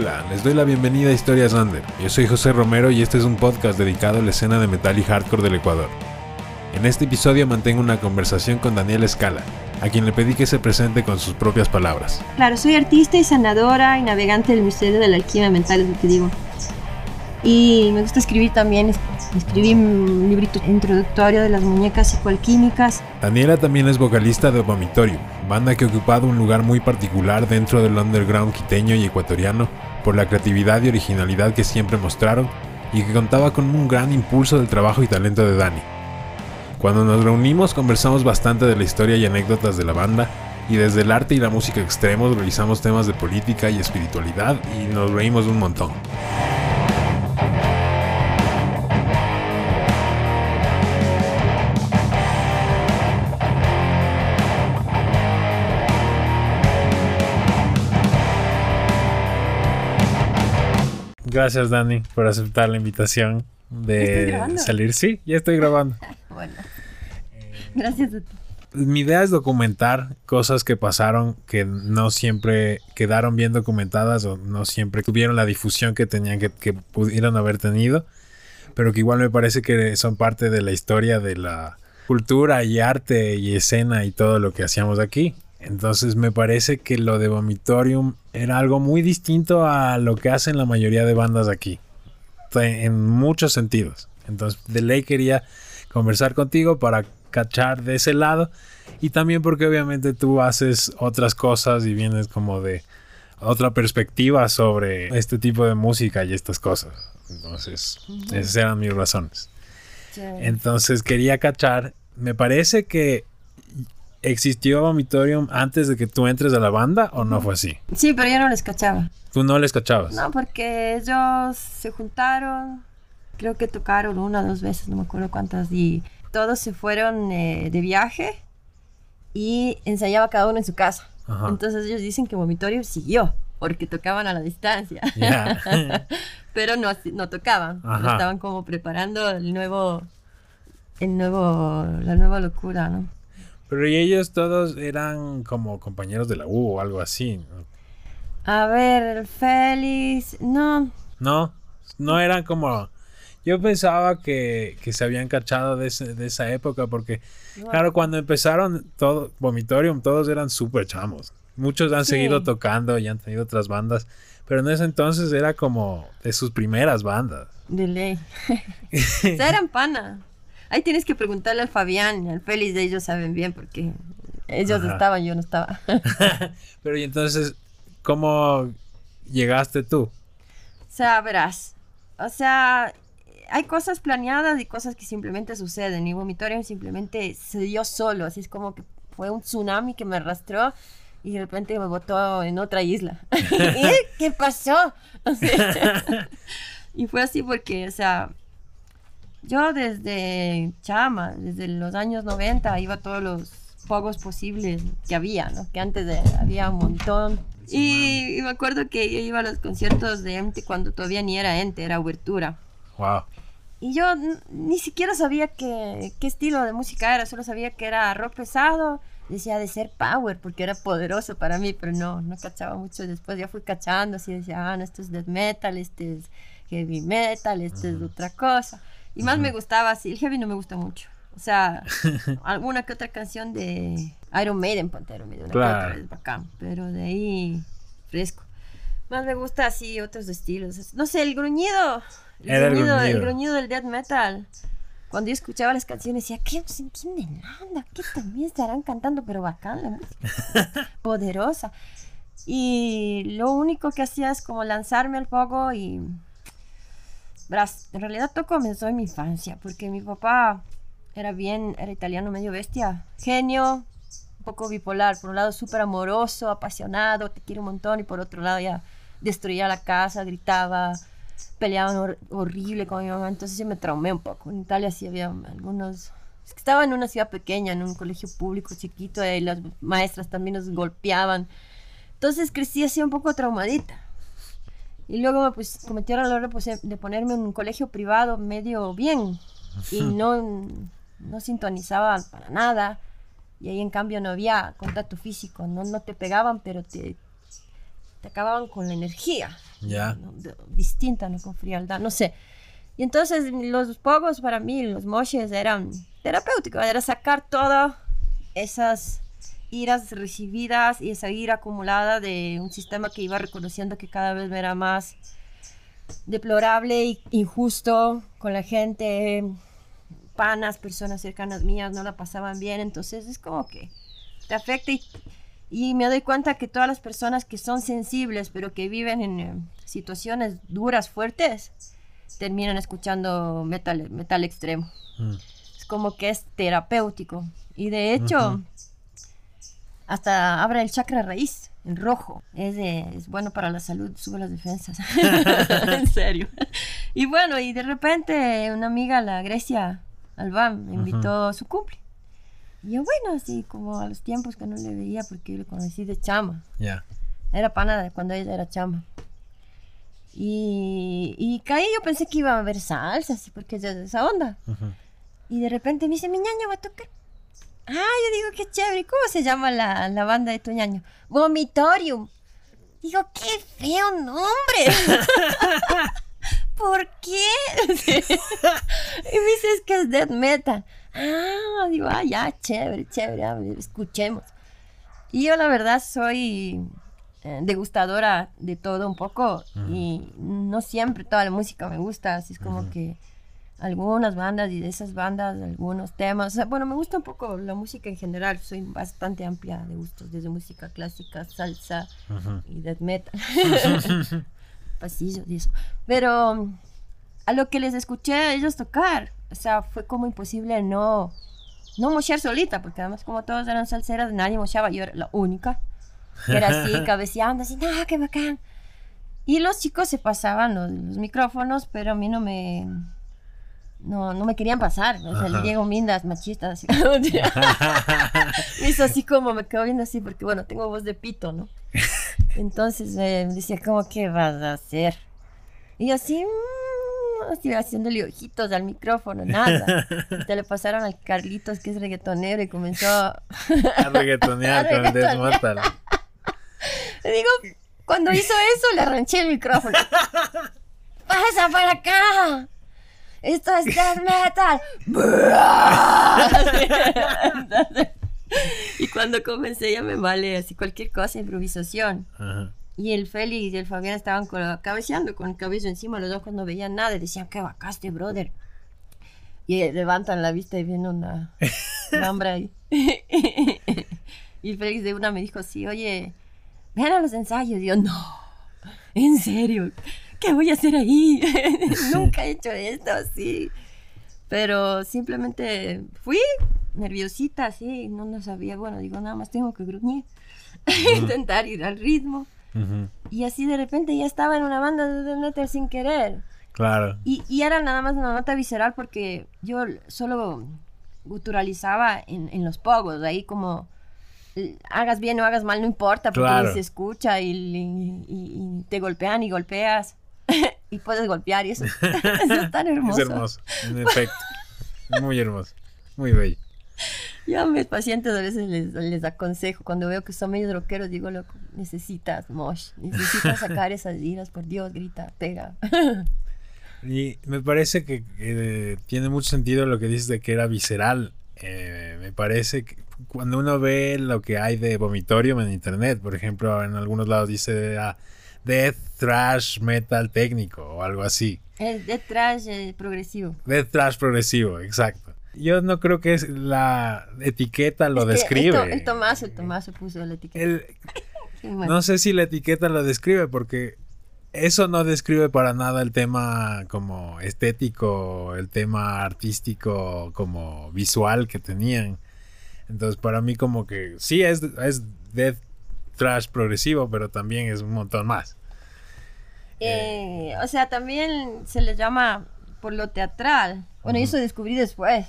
Hola, les doy la bienvenida a Historias Under. Yo soy José Romero y este es un podcast dedicado a la escena de metal y hardcore del Ecuador. En este episodio mantengo una conversación con Daniel Escala, a quien le pedí que se presente con sus propias palabras. Claro, soy artista y sanadora y navegante del misterio de la alquimia mental, es lo que digo. Y me gusta escribir también, escribí un librito introductorio de las muñecas psicoalquímicas. Daniela también es vocalista de Vomitorium, banda que ha ocupado un lugar muy particular dentro del underground quiteño y ecuatoriano por la creatividad y originalidad que siempre mostraron y que contaba con un gran impulso del trabajo y talento de Dani. Cuando nos reunimos conversamos bastante de la historia y anécdotas de la banda y desde el arte y la música extremos revisamos temas de política y espiritualidad y nos reímos un montón. Gracias, Dani, por aceptar la invitación de salir. Sí, ya estoy grabando. bueno. Gracias a ti. Mi idea es documentar cosas que pasaron que no siempre quedaron bien documentadas o no siempre tuvieron la difusión que tenían que, que pudieron haber tenido, pero que igual me parece que son parte de la historia de la cultura y arte y escena y todo lo que hacíamos aquí. Entonces me parece que lo de Vomitorium era algo muy distinto a lo que hacen la mayoría de bandas aquí. En muchos sentidos. Entonces de ley quería conversar contigo para cachar de ese lado. Y también porque obviamente tú haces otras cosas y vienes como de otra perspectiva sobre este tipo de música y estas cosas. Entonces, esas eran mis razones. Entonces quería cachar. Me parece que ¿Existió Vomitorium antes de que tú entres a la banda o no fue así? Sí, pero yo no les cachaba. ¿Tú no les cachabas? No, porque ellos se juntaron, creo que tocaron una o dos veces, no me acuerdo cuántas, y todos se fueron eh, de viaje y ensayaba cada uno en su casa. Entonces ellos dicen que Vomitorium siguió, porque tocaban a la distancia. pero no, no tocaban, estaban como preparando el nuevo, el nuevo, la nueva locura, ¿no? Pero y ellos todos eran como compañeros de la U o algo así. A ver, Félix, no. No, no eran como... Yo pensaba que, se habían cachado de, esa época porque, claro, cuando empezaron todo Vomitorium, todos eran súper chamos. Muchos han seguido tocando y han tenido otras bandas, pero en ese entonces era como de sus primeras bandas. De ley. o eran pana. Ahí tienes que preguntarle al Fabián, al Félix, de ellos saben bien porque ellos estaban, yo no estaba. Pero y entonces, ¿cómo llegaste tú? O sea, verás, o sea, hay cosas planeadas y cosas que simplemente suceden. Y Vomitorium simplemente se dio solo, así es como que fue un tsunami que me arrastró y de repente me botó en otra isla. ¿Y qué pasó? y fue así porque, o sea, yo desde chama, desde los años 90, iba a todos los juegos posibles que había, ¿no? Que antes había un montón. Y, me acuerdo que yo iba a los conciertos de Ente cuando todavía ni era Ente, era Huertura. Wow. Y yo ni siquiera sabía qué, qué estilo de música era, solo sabía que era rock pesado, decía de ser power, porque era poderoso para mí, pero no, no cachaba mucho. Después ya fui cachando, así decía, ah, no, esto es death metal, este es heavy metal, esto es otra cosa. Y más me gustaba así. El heavy no me gusta mucho. O sea, alguna que otra canción de Iron Maiden, Pantero Maiden, claro. es bacán. Pero de ahí, fresco. Más me gusta así otros estilos. No sé, el gruñido. El, gruñido, el gruñido del death metal. Cuando yo escuchaba las canciones decía, ¿qué, ¿quién nada? ¿Qué también estarán cantando? Pero bacán la música. Poderosa. Y lo único que hacía es como lanzarme al fuego y en realidad todo comenzó en mi infancia, porque mi papá era bien, era italiano medio bestia, genio, un poco bipolar, por un lado súper amoroso, apasionado, te quiere un montón, y por otro lado ya destruía la casa, gritaba, peleaban horrible con mi mamá, entonces yo me traumé un poco. En Italia sí había algunos... Que estaba en una ciudad pequeña, en un colegio público chiquito, y las maestras también nos golpeaban. Entonces crecí así un poco traumadita. Y luego pues, cometí el error de ponerme en un colegio privado medio bien y no, no sintonizaba para nada. Y ahí en cambio no había contacto físico, no, no te pegaban, pero te, te acababan con la energía. Ya. ¿no? Distinta, no con frialdad, no sé. Y entonces los pogos para mí, los moshes eran terapéuticos, era sacar todas esas iras recibidas y esa ira acumulada de un sistema que iba reconociendo que cada vez era más deplorable y injusto con la gente, panas, personas cercanas mías no la pasaban bien, entonces es como que te afecta y, y me doy cuenta que todas las personas que son sensibles pero que viven en eh, situaciones duras, fuertes, terminan escuchando metal, metal extremo. Mm. Es como que es terapéutico y de hecho hasta abre el chakra raíz, el rojo. Es, de- es bueno para la salud, sube las defensas. en serio. Y bueno, y de repente una amiga, la Grecia Albán, me invitó a su cumple. Y yo, bueno, así como a los tiempos que no le veía porque yo le conocí de chama. Ya. Era pana de cuando ella era chama. Y, y caí, yo pensé que iba a haber salsa, así, porque es de esa onda. Y de repente me dice, mi ñaño va a tocar. Ah, yo digo, qué chévere. ¿Cómo se llama la, la banda de tu ñaño? Vomitorium. Digo, qué feo nombre. ¿Por qué? y me dice, es que es death metal. Ah, digo, ah, ya, chévere, chévere, a ver, escuchemos. Y yo la verdad soy eh, degustadora de todo un poco y no siempre toda la música me gusta, así es como que algunas bandas y de esas bandas algunos temas, o sea, bueno, me gusta un poco la música en general, soy bastante amplia de gustos, desde música clásica, salsa Ujú. y death metal, pasillos y eso. Pero um, a lo que les escuché a ellos tocar, o sea, fue como imposible no, no mochear solita, porque además como todos eran salseras, nadie mochaba, yo era la única, que era así, cabeceando, así, no, qué bacán. Y los chicos se pasaban los, los micrófonos, pero a mí no me... No, no me querían pasar, o sea, le Diego Mindas, machistas, así. me hizo así como, me quedo viendo así, porque bueno, tengo voz de pito, ¿no? Entonces eh, me decía, ¿cómo que vas a hacer? Y yo así, mm, así haciéndole ojitos al micrófono, nada. Hasta le pasaron al Carlitos, que es reggaetonero, y comenzó a... Reggaetonear con el metal. Le digo, cuando hizo eso, le arranché el micrófono. ¡Pasa para acá! ¡Esto es death metal! Entonces, y cuando comencé ya me vale así cualquier cosa, improvisación. Ajá. Y el Félix y el Fabián estaban con la- cabeceando con el cabello encima, los dos cuando veían nada, decían, qué vacaste, brother. Y eh, levantan la vista y ven una hambre ahí. y el Félix de una me dijo así, oye, ven a los ensayos. Y yo, no, en serio, ¿qué voy a hacer ahí? Nunca he hecho esto así. Pero simplemente fui nerviosita, así, no, no sabía, bueno, digo, nada más tengo que gruñir, intentar ir al ritmo. Ujú. Y así de repente ya estaba en una banda de death metal sin querer. Claro. Y, y era nada más una nota visceral porque yo solo guturalizaba en, en los pogos, ahí como hagas bien o hagas mal, no importa, porque Claro. se escucha y- y- y te golpean y golpeas y puedes golpear y eso, eso es tan hermoso. Es hermoso, en efecto. Muy hermoso. Muy bello. Yo a mis pacientes a veces les, les aconsejo, cuando veo que son medio rockeros, digo, loco, necesitas mosh, necesitas sacar esas iras, por Dios, grita, pega. Y me parece que eh, tiene mucho sentido lo que dices de que era visceral. Eh, me parece que cuando uno ve lo que hay de vomitorium en internet, por ejemplo, en algunos lados dice ah, death, trash, metal técnico o algo así. Es de trash eh, progresivo. Death trash progresivo, exacto. Yo no creo que es la etiqueta lo Es que describe. El, To- el Tomás, el Tomás se puso la etiqueta. El- no sé si la etiqueta lo describe porque eso no describe para nada el tema como estético, el tema artístico como visual que tenían. Entonces para mí como que sí es, es death trash progresivo, pero también es un montón más. Eh, o sea, también se le llama por lo teatral. Bueno, yo eso descubrí después,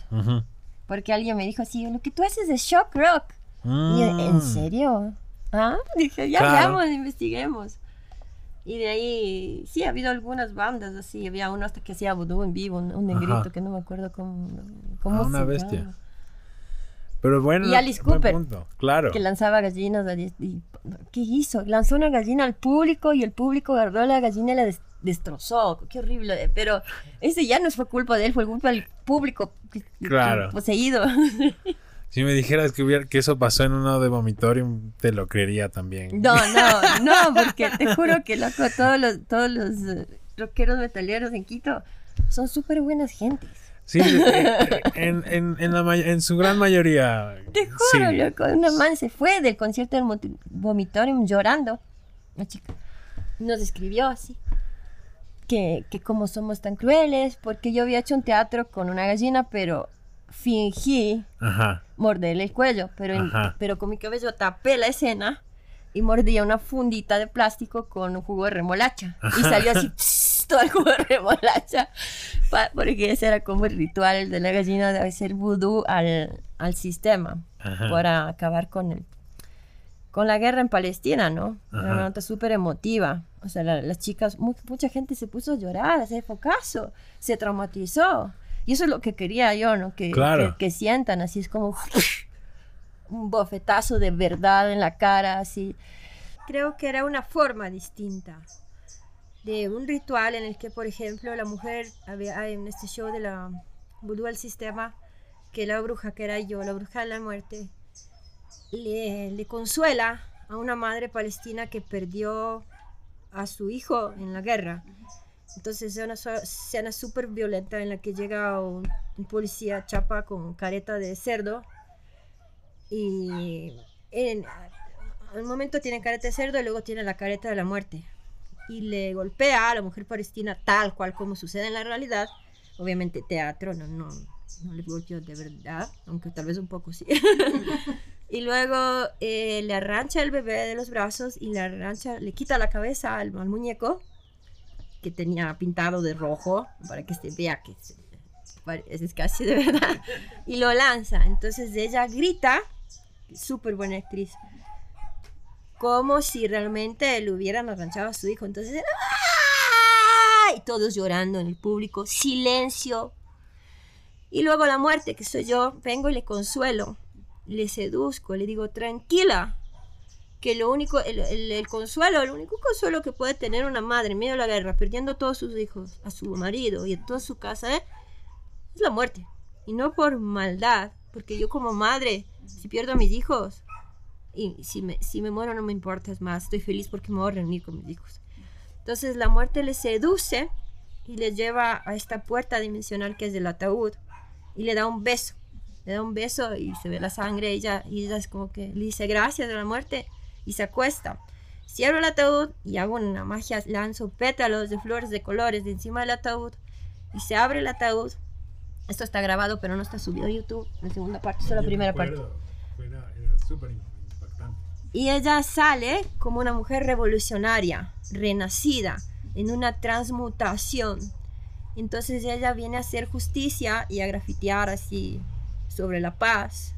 porque alguien me dijo así, lo que tú haces es shock rock. Y yo, Mm. ¿en serio? Ah, dije, ya Claro. veamos, investiguemos. Y de ahí, sí, ha habido algunas bandas así. Había uno hasta que hacía vudú en vivo, un, un negrito Ajá. que no me acuerdo cómo, cómo Ah, una se bestia. llama. Pero bueno, Y Alice Cooper, punto, Claro. que lanzaba gallinas. y- ¿Qué hizo? Lanzó una gallina al público y el público agarró la gallina y la des- destrozó. Qué horrible. Pero ese ya no fue culpa de él, fue culpa del público Claro. poseído. Si me dijeras que, hubiera, que eso pasó en uno de Vomitorium, te lo creería también. No, no, no, porque te juro que loco, todos los, todos los eh, rockeros metaleros en Quito son súper buenas gentes. Sí, en, en, en, la may- en su gran mayoría. Te juro, sí. loco. Una man se fue del concierto del Vomitorium llorando. La chica nos escribió así. Que, que como somos tan crueles, porque yo había hecho un teatro con una gallina, pero fingí Ajá. morderle el cuello, pero, en- pero con mi cabello tapé la escena y mordía una fundita de plástico con un jugo de remolacha. Y salió así pss, todo el jugo de remolacha, porque ese era como el ritual de la gallina de hacer vudú al, al sistema Ajá. para acabar con el con la guerra en Palestina, ¿no? Era Ajá. una nota súper emotiva. O sea, la- las chicas, mu- mucha gente se puso a llorar, se fue caso, se traumatizó. Y eso es lo que quería yo, ¿no? Que, Claro. que, que sientan así, es como un bofetazo de verdad en la cara, así. Creo que era una forma distinta de un ritual en el que, por ejemplo, la mujer, había en este show de la vudú al sistema, que la bruja, que era yo, la bruja de la muerte, le, consuela a una madre palestina que perdió a su hijo en la guerra. Entonces es una escena súper violenta en la que llega un policía chapa con careta de cerdo y en, al momento tiene careta de cerdo y luego tiene la careta de la muerte y le golpea a la mujer palestina tal cual como sucede en la realidad. Obviamente teatro, no, no, no le golpeó de verdad, aunque tal vez un poco sí. y luego eh, le arrancha el bebé de los brazos y le arrancha, le quita la cabeza al, al muñeco que tenía pintado de rojo para que se vea que pare- es casi de verdad y lo lanza. Entonces ella grita, súper buena actriz, como si realmente le hubieran arranchado a su hijo. Entonces ¡ah! y todos llorando en el público, silencio. Y luego la muerte, que soy yo, vengo y le consuelo, le seduzco, le digo, tranquila, que lo único, el, el- el consuelo, el único consuelo que puede tener una madre en medio de la guerra, perdiendo a todos sus hijos, a su marido y a toda su casa, ¿eh? es la muerte. Y no por maldad, porque yo como madre, si pierdo a mis hijos, y si me, si me muero no me importa, más, estoy feliz porque me voy a reunir con mis hijos. Entonces la muerte le seduce y le lleva a esta puerta dimensional que es del ataúd y le da un beso. Le da un beso y se ve la sangre ella, y ella como que le dice gracias a la muerte y se acuesta. Cierro el ataúd y hago una magia, lanzo pétalos de flores de colores de encima del ataúd y se abre el ataúd. Esto está grabado pero no está subido a YouTube, la segunda parte, solo la primera parte. Y ella sale como una mujer revolucionaria, renacida, en una transmutación. Entonces ella viene a hacer justicia y a grafitear así sobre la paz.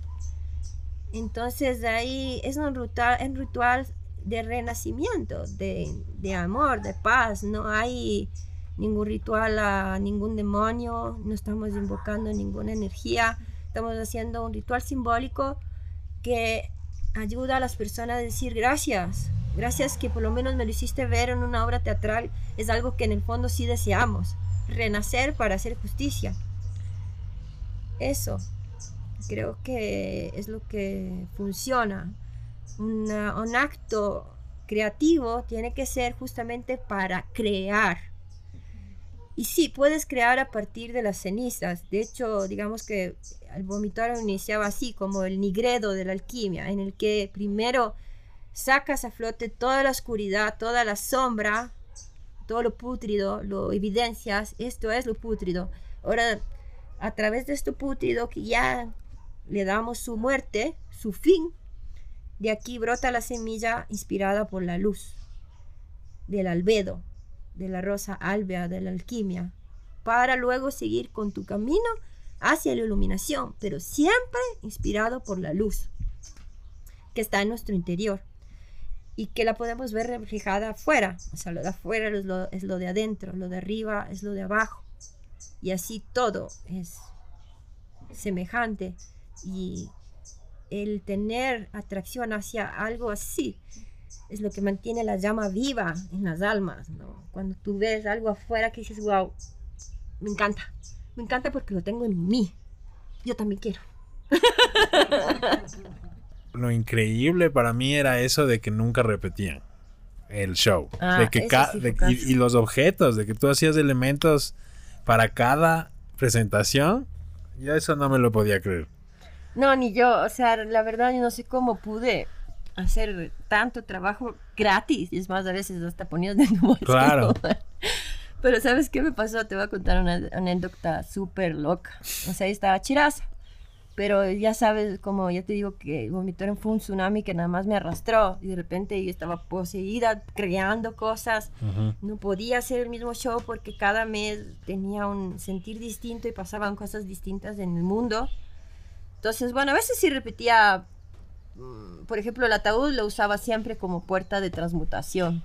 Entonces de ahí es un ritual, un ritual de renacimiento, de, de amor, de paz. No hay ningún ritual a ningún demonio, no estamos invocando ninguna energía, estamos haciendo un ritual simbólico que ayuda a las personas a decir gracias, gracias que por lo menos me lo hiciste ver en una obra teatral, es algo que en el fondo sí deseamos, renacer para hacer justicia. Eso, creo que es lo que funciona. Un acto creativo tiene que ser justamente para crear. Y sí, puedes crear a partir de las cenizas. De hecho, digamos que el vomitorio iniciaba así, como el nigredo de la alquimia, en el que primero sacas a flote toda la oscuridad, toda la sombra, todo lo pútrido, lo evidencias, esto es lo pútrido. Ahora, a través de esto pútrido que ya le damos su muerte, su fin, de aquí brota la semilla inspirada por la luz del albedo, de la rosa albea, de la alquimia, para luego seguir con tu camino hacia la iluminación, pero siempre inspirado por la luz que está en nuestro interior y que la podemos ver reflejada afuera. O sea, lo de afuera es lo, es lo de adentro, lo de arriba es lo de abajo. Y así todo es semejante y el tener atracción hacia algo así es lo que mantiene la llama viva en las almas, ¿no? Cuando tú ves algo afuera que dices, wow, me encanta, me encanta porque lo tengo en mí, yo también quiero. Lo increíble para mí era eso de que nunca repetían el show. Ah, de que sí de- y, y los objetos, de que tú hacías elementos para cada presentación. Yo eso no me lo podía creer. No, ni yo, o sea, la verdad yo no sé cómo pude hacer tanto trabajo gratis, y es más, a veces hasta ponías de tu bolsillo. Claro. Pero ¿sabes qué me pasó? Te voy a contar una anécdota súper loca. O sea, ahí estaba chiraza. Pero ya sabes, como ya te digo, que vomitaron fue un tsunami que nada más me arrastró. Y de repente yo estaba poseída, creando cosas. No podía hacer el mismo show porque cada mes tenía un sentir distinto y pasaban cosas distintas en el mundo. Entonces, bueno, a veces sí repetía, por ejemplo, el ataúd lo usaba siempre como puerta de transmutación.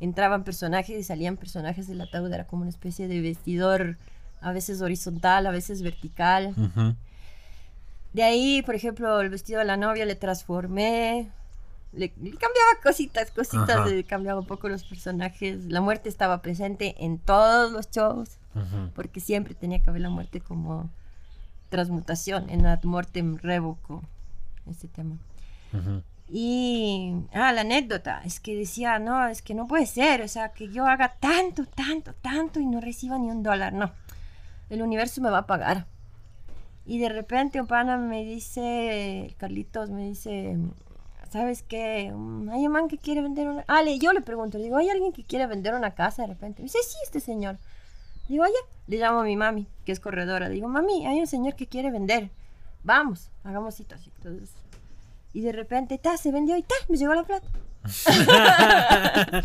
Entraban personajes y salían personajes del ataúd, era como una especie de vestidor, a veces horizontal, a veces vertical. De ahí, por ejemplo, el vestido de la novia le transformé. Le, le cambiaba cositas, cositas, le cambiaba un poco los personajes. La muerte estaba presente en todos los shows, porque siempre tenía que haber la muerte como transmutación, en ad mortem revoco, ese tema. Ujú. Y, ah, la anécdota, es que decía, no, es que no puede ser, o sea, que yo haga tanto, tanto, tanto y no reciba ni un dólar, no. El universo me va a pagar. Y de repente un pana me dice, Carlitos me dice, ¿sabes qué? Mm, Hay un man que quiere vender una... Ah, le- yo le pregunto, le digo, ¿hay alguien que quiere vender una casa de repente? Me dice, sí, este señor. Le digo, oye, le llamo a mi mami, que es corredora. Le digo, mami, hay un señor que quiere vender. Vamos, hagamos citas. Entonces, y de repente, ta, se vendió y ta, me llegó la plata.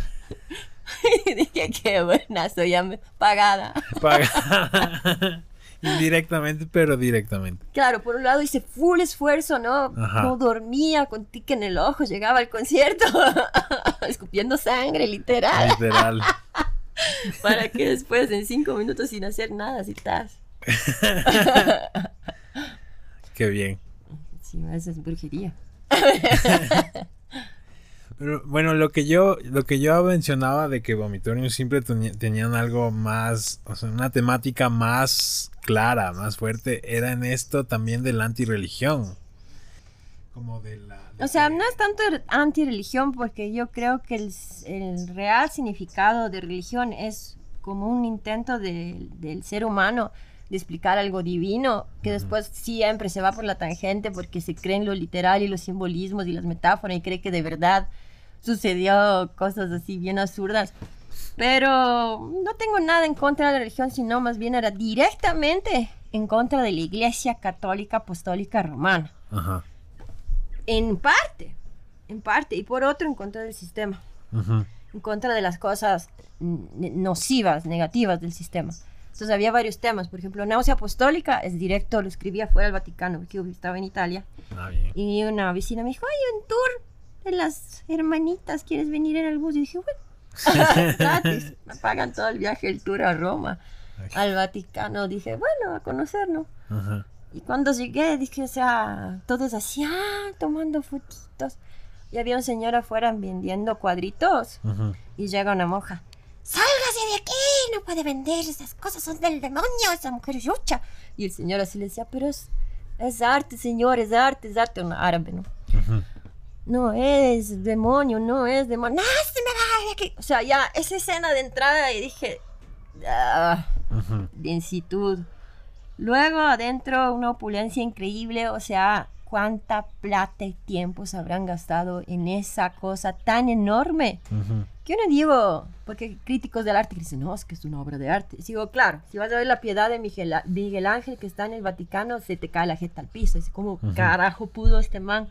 y dije, qué buena, soy ya me- pagada. Paga- Indirectamente, pero directamente. Claro, por un lado hice full esfuerzo, ¿no? Ajá. No dormía con tique en el ojo, llegaba al concierto escupiendo sangre, literal, Literal. para que después en cinco minutos sin hacer nada, así estás. Qué bien. Sí, eso es brujería. Pero, bueno, lo que yo lo que yo mencionaba de que Vomitorium siempre tenían algo más, o sea, una temática más clara, más fuerte, era en esto también de la antirreligión. Como de la... de O sea, no es tanto anti-religión porque yo creo que el, el real significado de religión es como un intento de- del ser humano de explicar algo divino, que después siempre se va por la tangente porque se cree en lo literal y los simbolismos y las metáforas y cree que de verdad sucedió cosas así bien absurdas. Pero no tengo nada en contra de la religión, sino más bien era directamente en contra de la Iglesia Católica Apostólica Romana. Ajá. En parte, en parte, y por otro en contra del sistema, ujú, en contra de las cosas nocivas, negativas del sistema. Entonces había varios temas, por ejemplo, náusea apostólica, es directo, lo escribía fuera del Vaticano, porque yo estaba en Italia, Ah, bien. y una vecina me dijo, hay un tour de las hermanitas, ¿quieres venir en el bus? Y dije, bueno, gratis, me pagan todo el viaje, el tour a Roma, al Vaticano, dije, bueno, a conocernos. Y cuando llegué, dije, o sea, todos así, ah, tomando fotitos. Y había un señor afuera vendiendo cuadritos. Y llega una monja. ¡Sálgase de aquí! No puede vender esas cosas, son del demonio, esa mujer es lucha. Y el señor así le decía, pero es, es arte, señor, es arte, es arte. Un árabe, ¿no? Ujú. No es demonio, no es demonio. ¡No, se me va de aquí! O sea, ya esa escena de entrada y dije, ah, Ujú. densitud. Luego adentro una opulencia increíble, o sea, cuánta plata y tiempo se habrán gastado en esa cosa tan enorme. Que yo no digo, porque críticos del arte dicen, no, es que es una obra de arte. Digo, claro, si vas a ver la piedad de Miguel, Miguel Ángel que está en el Vaticano, se te cae la jeta al piso. Es como, carajo pudo este man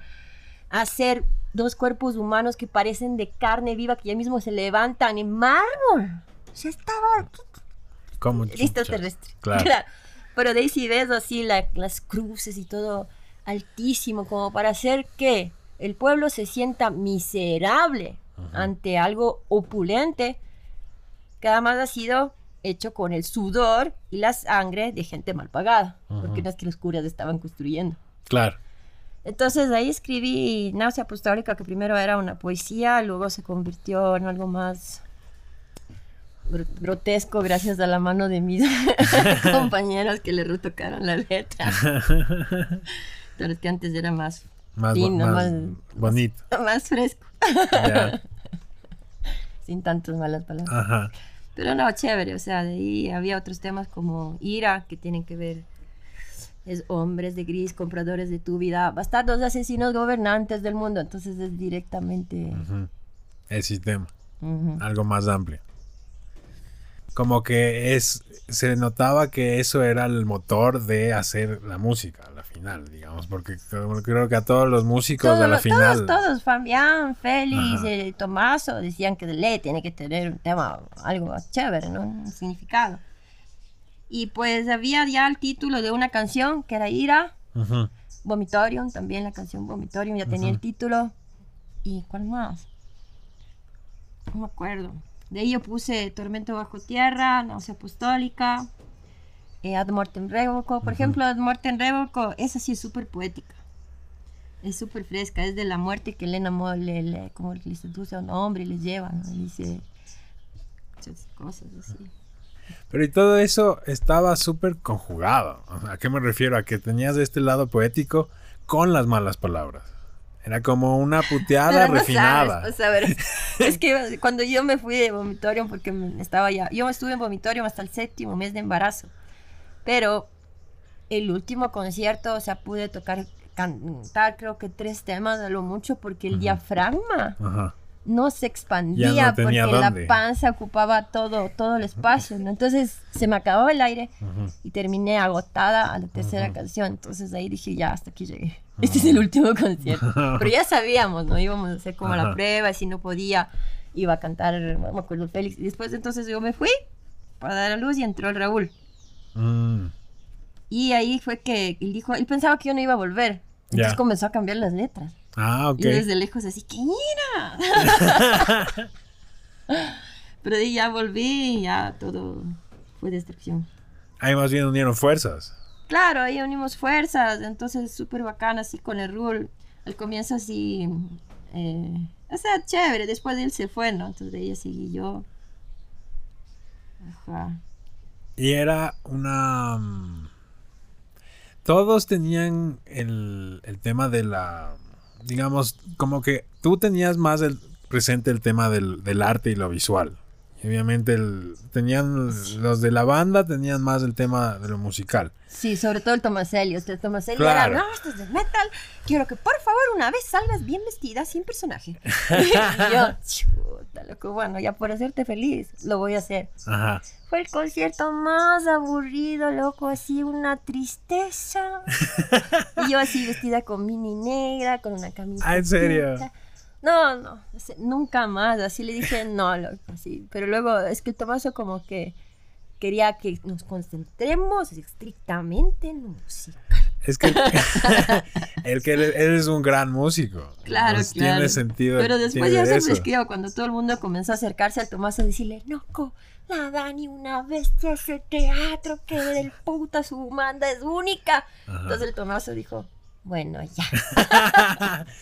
hacer dos cuerpos humanos que parecen de carne viva, que ya mismo se levantan en mármol. Sea, estaba Como listo terrestre. Claro. Pero de ahí sí ves así la- las cruces y todo altísimo, como para hacer que el pueblo se sienta miserable ante algo opulente, que además ha sido hecho con el sudor y la sangre de gente mal pagada, porque no es que los curas estaban construyendo. Claro. Entonces ahí escribí Náusea Apostólica, que primero era una poesía, luego se convirtió en algo más gr- grotesco gracias a la mano de mis compañeros que le retocaron la letra. Pero es que antes era más, Más, bo- fino, más más- bonito. más fresco, Sin tantas malas palabras. Ajá. Pero no, chévere, o sea, de ahí había otros temas como ira, que tienen que ver, es hombres de gris, compradores de tu vida, bastardos, asesinos, gobernantes del mundo, entonces es directamente... El sistema. Algo más amplio. Como que es. Se notaba que eso era el motor de hacer la música a la final, digamos. Porque creo que a todos los músicos Todos, a la final. todos, todos, Fabián, Félix, eh, Tomaso, decían que ley tiene que tener un tema, algo chévere, ¿no? Un significado. Y pues había ya el título de una canción que era Ira, Ujú. Vomitorium, también la canción Vomitorium ya tenía el Ujú. título. ¿Y cuál más? No me acuerdo. De ahí yo puse Tormento bajo tierra, Náusea apostólica, eh, Ad Mortem Revoco. Por ejemplo, Ad Mortem Revoco, esa sí es súper poética. Es súper fresca, es de la muerte que Elena Mo le, como le seduce a un hombre y le lleva, ¿no? Y dice muchas cosas así. Pero y todo eso estaba súper conjugado. ¿A qué me refiero? A que tenías este lado poético con las malas palabras. Era como una puteada no refinada. sabes, o sea, a ver, es que cuando yo me fui de vomitorium, porque estaba ya, yo estuve en vomitorium hasta el séptimo mes de embarazo, pero el último concierto, o sea, pude tocar, cantar creo que tres temas a lo mucho, porque el diafragma Ajá. No se expandía no porque la panza ocupaba todo, todo el espacio, ¿no? Entonces se me acabó el aire y terminé agotada a la tercera canción. Entonces ahí dije, ya, hasta aquí llegué. Este es el último concierto. Pero ya sabíamos, ¿no? Íbamos a hacer como la prueba, si no podía, iba a cantar, no me acuerdo, Félix. Y después entonces yo me fui para dar a luz y entró el Raúl. Mm. Y ahí fue que él dijo, él pensaba que yo no iba a volver. Entonces Ya. comenzó a cambiar las letras. Ah, ok. Y desde lejos así, ¡que mira! Pero ahí ya volví y ya todo fue destrucción. Ahí más bien unieron fuerzas. Claro, ahí unimos fuerzas, entonces súper bacán así con el Rule. Al comienzo así, eh, o sea, chévere, después de él se fue, ¿no? Entonces de ahí seguí yo. Ajá. Y era una... mm, Todos tenían el, el tema de la... Digamos, como que tú tenías más el, presente el tema del, del arte y lo visual. Y obviamente el, tenían los de la banda tenían más el tema de lo musical. Sí, sobre todo el Tomaselli. O sea, el Tomaselli Claro. era, no, esto es de metal. Quiero que por favor una vez salgas bien vestida, sin personaje. y yo, chuta, loco, bueno, ya por hacerte feliz, lo voy a hacer. Ajá. Fue el concierto más aburrido, loco, así una tristeza. y yo así vestida con mini negra, con una camisa. Ah, ¿en serio? No, no, nunca más. Así le dije, no, loco, así. Pero luego es que el Tomaso como que quería que nos concentremos estrictamente en música. Es que el que él, él es un gran músico. Claro, Pues claro. Tiene sentido. Pero después siempre eso. escribo cuando todo el mundo comenzó a acercarse al Tomaso a decirle, loco, la Dani una bestia ese teatro que del puta su banda es única. Ajá. Entonces el Tomaso dijo, bueno, ya.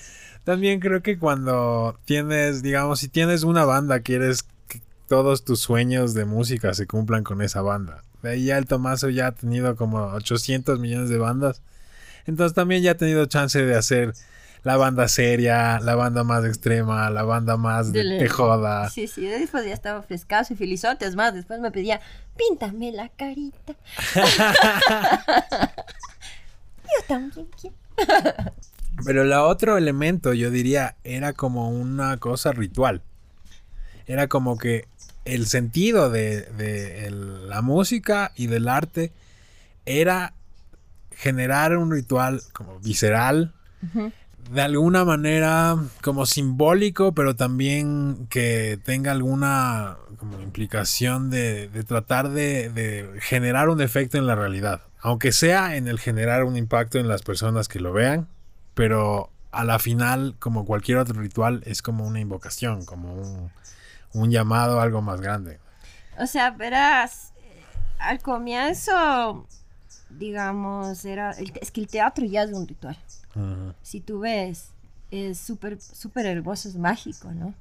También creo que cuando tienes, digamos, si tienes una banda, quieres que todos tus sueños de música se cumplan con esa banda. De ahí ya el Tomaso ya ha tenido como 800 millones de bandas. Entonces también ya ha tenido chance de hacer la banda seria, la banda más extrema, la banda más de, Dele. te joda. Sí, sí, después ya estaba frescazo y felizote. Es más, después me pedía, píntame la carita. Yo también quiero. Pero el otro elemento, yo diría, era como una cosa ritual. Era como que el sentido de, de el- la música y del arte era generar un ritual como visceral, de alguna manera como simbólico, pero también que tenga alguna como implicación de, de tratar de, de generar un efecto en la realidad. Aunque sea en el generar un impacto en las personas que lo vean, pero a la final, como cualquier otro ritual, es como una invocación, como un, un llamado a algo más grande. O sea, verás, eh, al comienzo, digamos, era el- es que el teatro ya es un ritual. Si tú ves, es súper, súper hermoso, es mágico, ¿no?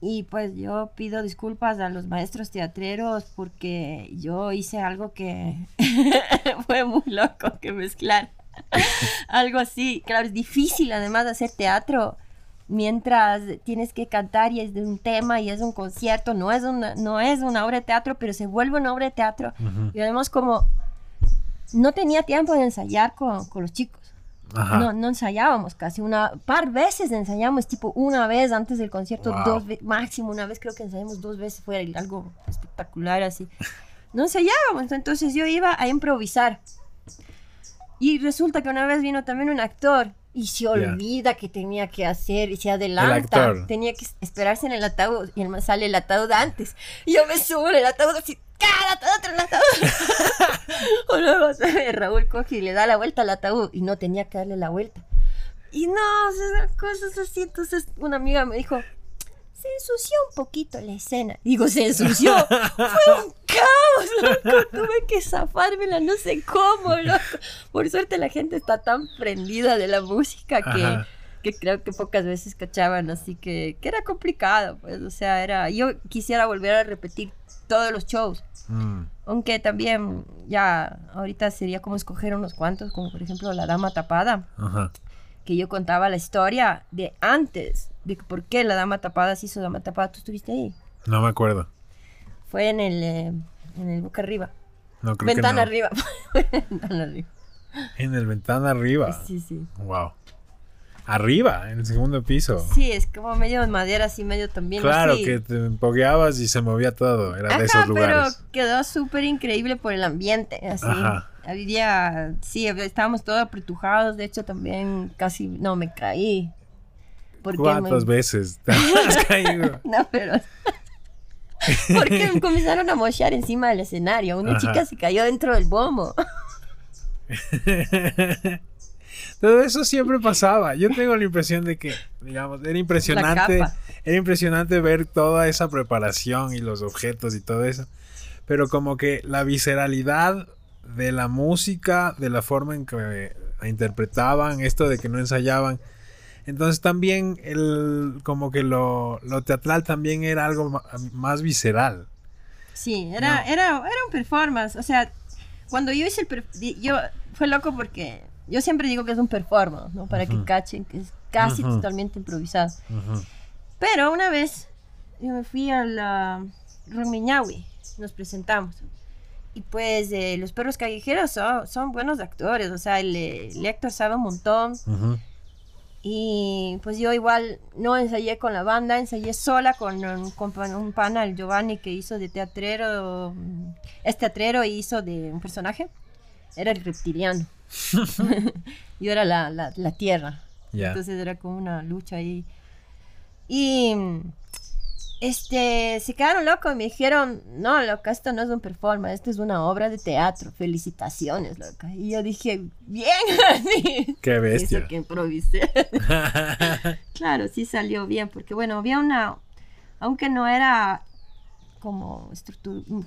Y pues yo pido disculpas a los maestros teatreros porque yo hice algo que fue muy loco que mezclar. algo así, claro, es difícil además de hacer teatro mientras tienes que cantar y es de un tema y es un concierto, no es una, no es una obra de teatro, pero se vuelve una obra de teatro. Ujú. Y además como no tenía tiempo de ensayar con, con los chicos. Ajá. No, no ensayábamos casi, una par veces ensayamos, tipo una vez antes del concierto, Wow. dos máximo una vez, creo que ensayamos dos veces, fue algo espectacular así. No ensayábamos, entonces yo iba a improvisar. Y resulta que una vez vino también un actor y se olvida que tenía que hacer y se adelanta. Tenía que esperarse en el ataúd y el sale el ataúd antes. Y yo me subo en el ataúd así. Todo otro el ataúd. o luego ¿sabes? Raúl coge y le da la vuelta al ataúd y no tenía que darle la vuelta. Y no, cosas así. Entonces una amiga me dijo, se ensució un poquito la escena. Digo, se ensució. Fue un caos, loco. Tuve que zafármela, no sé cómo, loco. Por suerte la gente está tan prendida de la música que, Ajá. que creo que pocas veces cachaban, así que, que era complicado, pues. O sea, era. Yo quisiera volver a repetir todos los shows. Mm. Aunque también ya ahorita sería como escoger unos cuantos, como por ejemplo La Dama Tapada Ajá. Que yo contaba la historia de antes, de por qué la dama tapada se hizo dama tapada. ¿Tú estuviste ahí? No me acuerdo. Fue en el, eh, en el boca arriba. No creo Ventana que no. arriba. Ventana arriba. En el ventana arriba. Sí, sí. Wow. Arriba, en el segundo piso. Sí, es como medio de madera, así medio también. Claro, así. que te empogueabas y se movía todo. Era de esos lugares. pero quedó súper increíble por el ambiente, así. Ajá. Había, sí, estábamos todos apretujados, de hecho también casi, no, me caí. ¿Cuántas me- veces te has caído? No, pero. Porque me comenzaron a mochar encima del escenario. Una Ajá. chica se cayó dentro del bombo. Todo eso siempre pasaba. Yo tengo la impresión de que, digamos, era impresionante. Era impresionante ver toda esa preparación y los objetos y todo eso. Pero como que la visceralidad de la música, de la forma en que interpretaban, esto de que no ensayaban. Entonces también el como que lo, lo teatral también era algo más visceral. Sí, era, No. era, era un performance. O sea, cuando yo hice el yo fue loco porque yo siempre digo que es un performance, ¿no? Para que cachen que es casi totalmente improvisado. Pero una vez yo me fui a la Romiñahui, nos presentamos. Y pues eh, los perros callejeros son, son buenos actores, o sea, el, eh, el Héctor sabe un montón. Ujú. Y pues yo igual no ensayé con la banda, ensayé sola con un, con un pana, el Giovanni, que hizo de teatrero, mm, es teatrero y hizo de un personaje. Era el reptiliano. yo era la, la, la tierra. Entonces era como una lucha ahí. Y este, se quedaron locos y me dijeron, no, loca, esto no es un performance, esto es una obra de teatro, felicitaciones, loca. Y yo dije, bien, así. Qué bestia. Eso que improvisé. claro, sí salió bien, porque bueno, había una, aunque no era como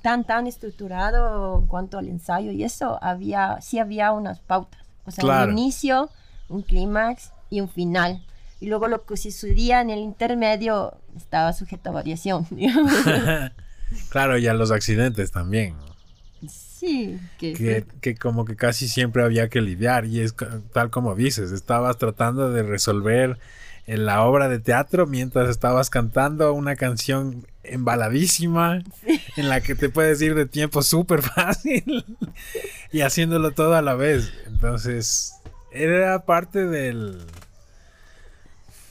tan, tan estructurado en cuanto al ensayo y eso, había, sí había unas pautas. O sea, Claro. un inicio, un clímax y un final. Y luego lo que sucedía en el intermedio estaba sujeto a variación. claro, y a los accidentes también. sí, que, Que, que como que casi siempre había que lidiar. Y es tal como dices, estabas tratando de resolver en la obra de teatro mientras estabas cantando una canción embaladísima en la que te puedes ir de tiempo súper fácil y haciéndolo todo a la vez. Entonces, era parte del...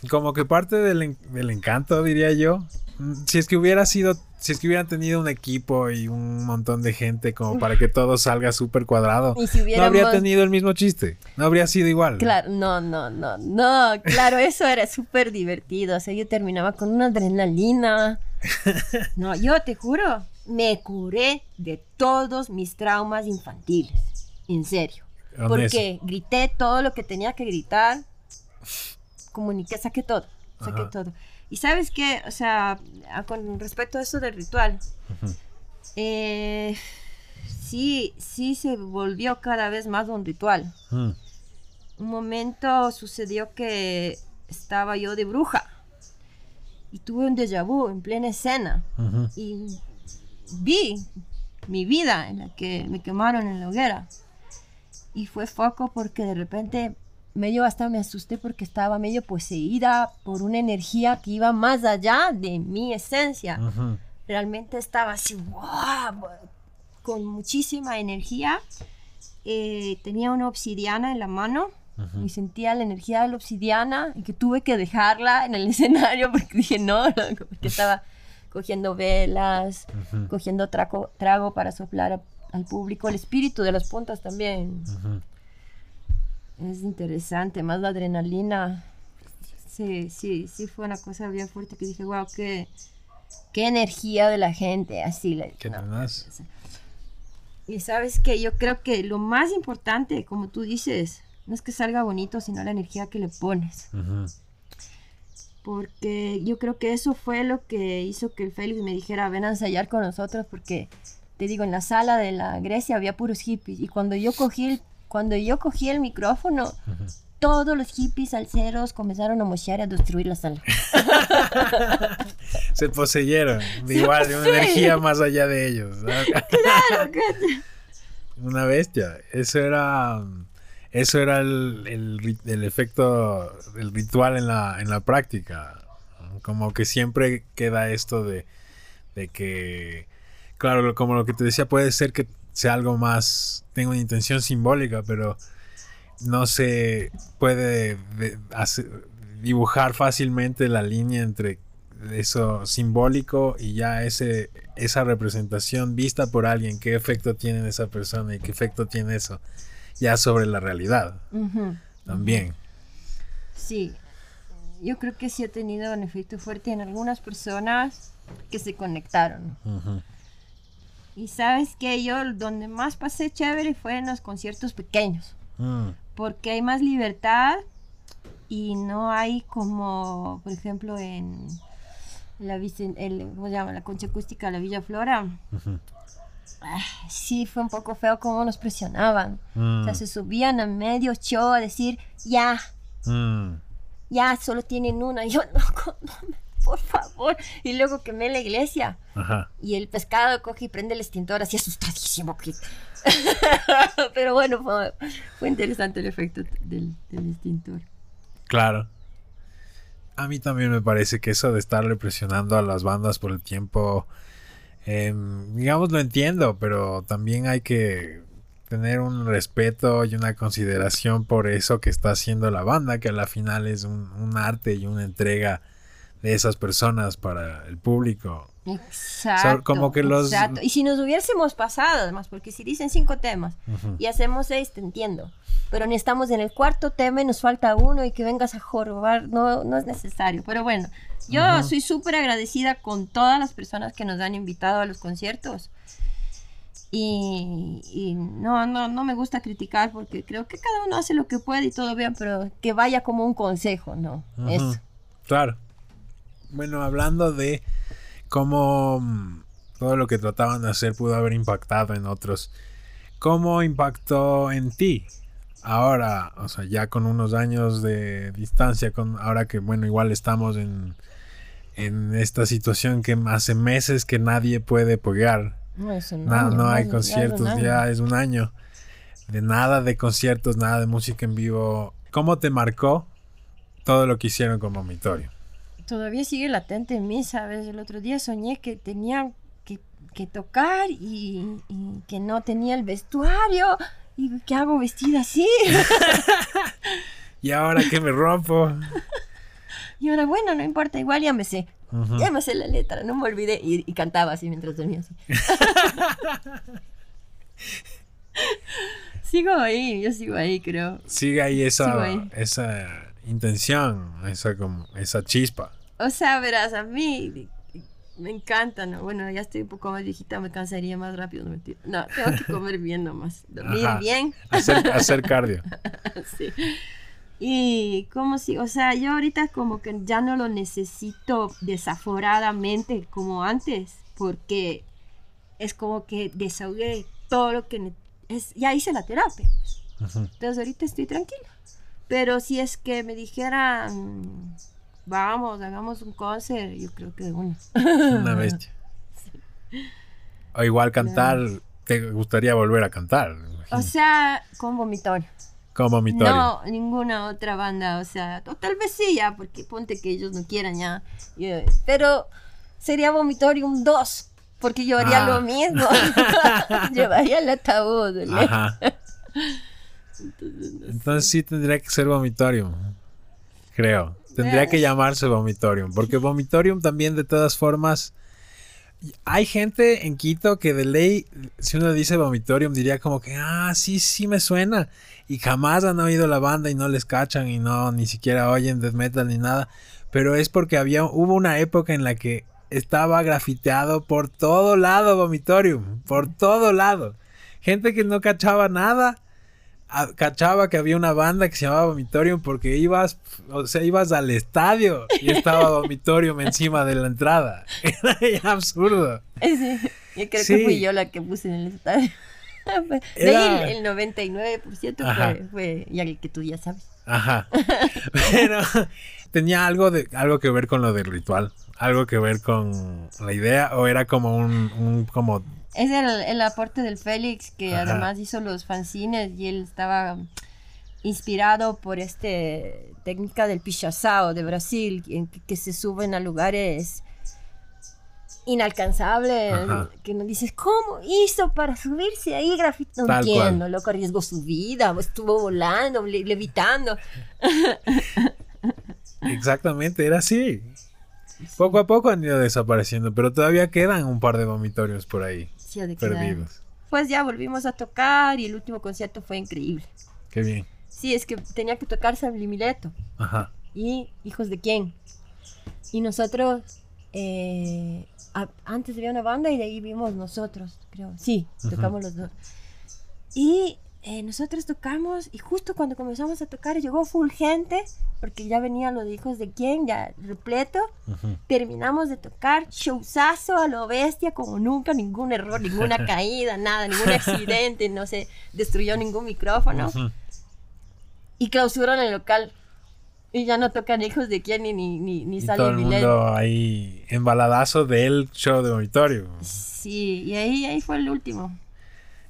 Como que parte del, del encanto, diría yo. Mm, Si es que hubiera sido, si es que hubieran tenido un equipo y un montón de gente como para que todo salga súper cuadrado, Y si no habría tenido el mismo chiste, no habría sido igual. Claro, no, no, no, no, claro, eso era súper divertido, o sea, yo terminaba con una adrenalina. No, yo te juro, me curé de todos mis traumas infantiles, en serio. Porque grité todo lo que tenía que gritar, comuniqué, saqué todo, saqué Ajá. todo. Y sabes qué, o sea, a- con respecto a eso del ritual, eh, sí, sí se volvió cada vez más un ritual. Mm, un momento sucedió que estaba yo de bruja y tuve un déjà vu en plena escena y vi mi vida en la que me quemaron en la hoguera. Y fue foco porque de repente medio hasta me asusté porque estaba medio poseída por una energía que iba más allá de mi esencia. Realmente estaba así, ¡guau! con muchísima energía. Eh, tenía una obsidiana en la mano y sentía la energía de la obsidiana y que tuve que dejarla en el escenario porque dije no, porque estaba cogiendo velas, cogiendo trago, trago para soplar a- al público, el espíritu de las puntas también. Es interesante, más la adrenalina. Sí, sí, sí fue una cosa bien fuerte que dije, wow, qué, qué energía de la gente, así. la- ¿Qué no. tenés? Y sabes que yo creo que lo más importante, como tú dices, no es que salga bonito, sino la energía que le pones. Ujú. Porque yo creo que eso fue lo que hizo que el Félix me dijera, ven a ensayar con nosotros, porque te digo, en la sala de la Grecia había puros hippies. Y cuando yo cogí el, cuando yo cogí el micrófono, todos los hippies salseros comenzaron a mochear y a destruir la sala. Se poseyeron. de igual, de una energía más allá de ellos. ¿no? Claro, que- Una bestia. Eso era. Eso era el, el el efecto, el ritual en la, en la práctica. Como que siempre queda esto de, de que, claro, como lo que te decía, puede ser que sea algo más, tenga una intención simbólica, pero no se puede de- hacer- dibujar fácilmente la línea entre eso simbólico y ya ese esa representación vista por alguien, qué efecto tiene en esa persona y qué efecto tiene eso ya sobre la realidad también. Sí, yo creo que sí ha tenido un efecto fuerte en algunas personas que se conectaron. Y sabes que yo donde más pasé chévere fue en los conciertos pequeños, Mm, porque hay más libertad y no hay como, por ejemplo, en la, el, ¿cómo se llama? la concha acústica de la Villa Flora. Ah, sí, fue un poco feo cómo nos presionaban. O Mm, sea, se subían a medio show a decir, ya, mm. ya, solo tienen una. Y yo, no, no, por favor. Y luego quemé la iglesia. Ajá. Y el pescado coge y prende el extintor así asustadísimo. que- Pero bueno, fue, fue interesante el efecto del, del extintor. Claro. A mí también me parece que eso de estarle presionando a las bandas por el tiempo, em, digamos, lo entiendo, pero también hay que tener un respeto y una consideración por eso que está haciendo la banda, que a la final es un, un arte y una entrega de esas personas para el público. Exacto. como que los- exacto. Y si nos hubiésemos pasado, además, porque si dicen cinco temas y hacemos seis, te entiendo. Pero ni estamos en el cuarto tema y nos falta uno y que vengas a jorobar, no, no es necesario. Pero bueno, yo soy súper agradecida con todas las personas que nos han invitado a los conciertos. Y, y no, no, no me gusta criticar porque creo que cada uno hace lo que puede y todo bien, pero que vaya como un consejo, ¿no? Eso. Claro. Bueno, hablando de cómo mm, todo lo que trataban de hacer pudo haber impactado en otros, ¿cómo impactó en ti? Ahora, o sea, ya con unos años de distancia, con ahora que, bueno, igual estamos en, en esta situación que hace meses que nadie puede apoyar. No, eso no, No, ya no hay ya es un conciertos, año. ya es un año. De nada de conciertos, nada de música en vivo. ¿Cómo te marcó todo lo que hicieron con Vomitorio? Todavía sigue latente en mí, ¿sabes? El otro día soñé que tenía que, que tocar y, y que no tenía el vestuario. Y ¿qué hago vestida así? Y ahora que me rompo. y ahora, bueno, no importa, igual ya me sé. Ya me sé la letra, no me olvidé. Y, y cantaba así mientras dormía así. sigo ahí, yo sigo ahí, creo. Sigue ahí esa, güey. esa intención, esa, como, esa chispa. O sea, verás, a mí me encanta, ¿no? Bueno, ya estoy un poco más viejita, me cansaría más rápido, no mentira. No, tengo que comer bien nomás, dormir Ajá. bien. Hacer, hacer cardio. sí. Y como si, o sea, yo ahorita como que ya no lo necesito desaforadamente como antes, porque es como que desahogué todo lo que es, ya hice la terapia. pues. Entonces ahorita estoy tranquila. Pero si es que me dijeran, vamos, hagamos un concert, yo creo que uno. Una bestia. O igual cantar, te gustaría volver a cantar. O sea, con vomitorio. Como vomitorio. No, ninguna otra banda, o sea, o tal vez sí ya, porque ponte que ellos no quieran ya. eh, Pero sería Vomitorium 2, porque yo haría Ah. lo mismo. Llevaría el ataúd. ¿le? Ajá. Entonces sí tendría que ser Vomitorium. Creo. Tendría que llamarse Vomitorium. Porque Vomitorium también de todas formas... Hay gente en Quito que de ley, si uno dice Vomitorium, diría como que, ah, sí, sí me suena. Y jamás han oído la banda y no les cachan y no, ni siquiera oyen death metal ni nada. Pero es porque había, hubo una época en la que estaba grafiteado por todo lado Vomitorium. Por todo lado. Gente que no cachaba nada a- cachaba que había una banda que se llamaba Vomitorium porque ibas, o sea, ibas al estadio y estaba Vomitorium encima de la entrada. Era absurdo. Sí, yo creo Sí. que fui yo la que puse en el estadio. De Era- ahí el, el 99% Ajá. fue, fue ya el que tú ya sabes. Ajá. Pero tenía algo de algo que ver con lo del ritual, algo que ver con la idea o era como un, un como Es el, el aporte del Félix, que Ajá. además hizo los fanzines y él estaba inspirado por este técnica del pichazao de Brasil, en que, que se suben a lugares inalcanzables, Ajá. que no dices, ¿cómo hizo para subirse ahí grafito? No entiendo, loco, arriesgó su vida, estuvo volando, le- levitando. exactamente, era así. Poco a poco han ido desapareciendo, pero todavía quedan un par de vomitorios por ahí, De quedar. perdidos. Pues ya volvimos a tocar y el último concierto fue increíble. Qué bien. Sí, es que tenía que tocar San Mileto. Ajá. y Hijos de quién. Y nosotros, eh, a- antes había una banda y de ahí vimos nosotros, creo. Sí, tocamos los dos. Y eh, nosotros tocamos y justo cuando comenzamos a tocar llegó full gente, porque ya venían los hijos de quién, ya repleto. Terminamos de tocar, showzazo a lo bestia, como nunca, ningún error, ninguna caída, nada, ningún accidente, no se destruyó ningún micrófono Ujú. y clausuran el local. Y ya no tocan hijos de quién ni, ni, ni, ni Y sale todo el mundo ahí embaladazo del show de vomitorio. Sí, y ahí, ahí fue el último.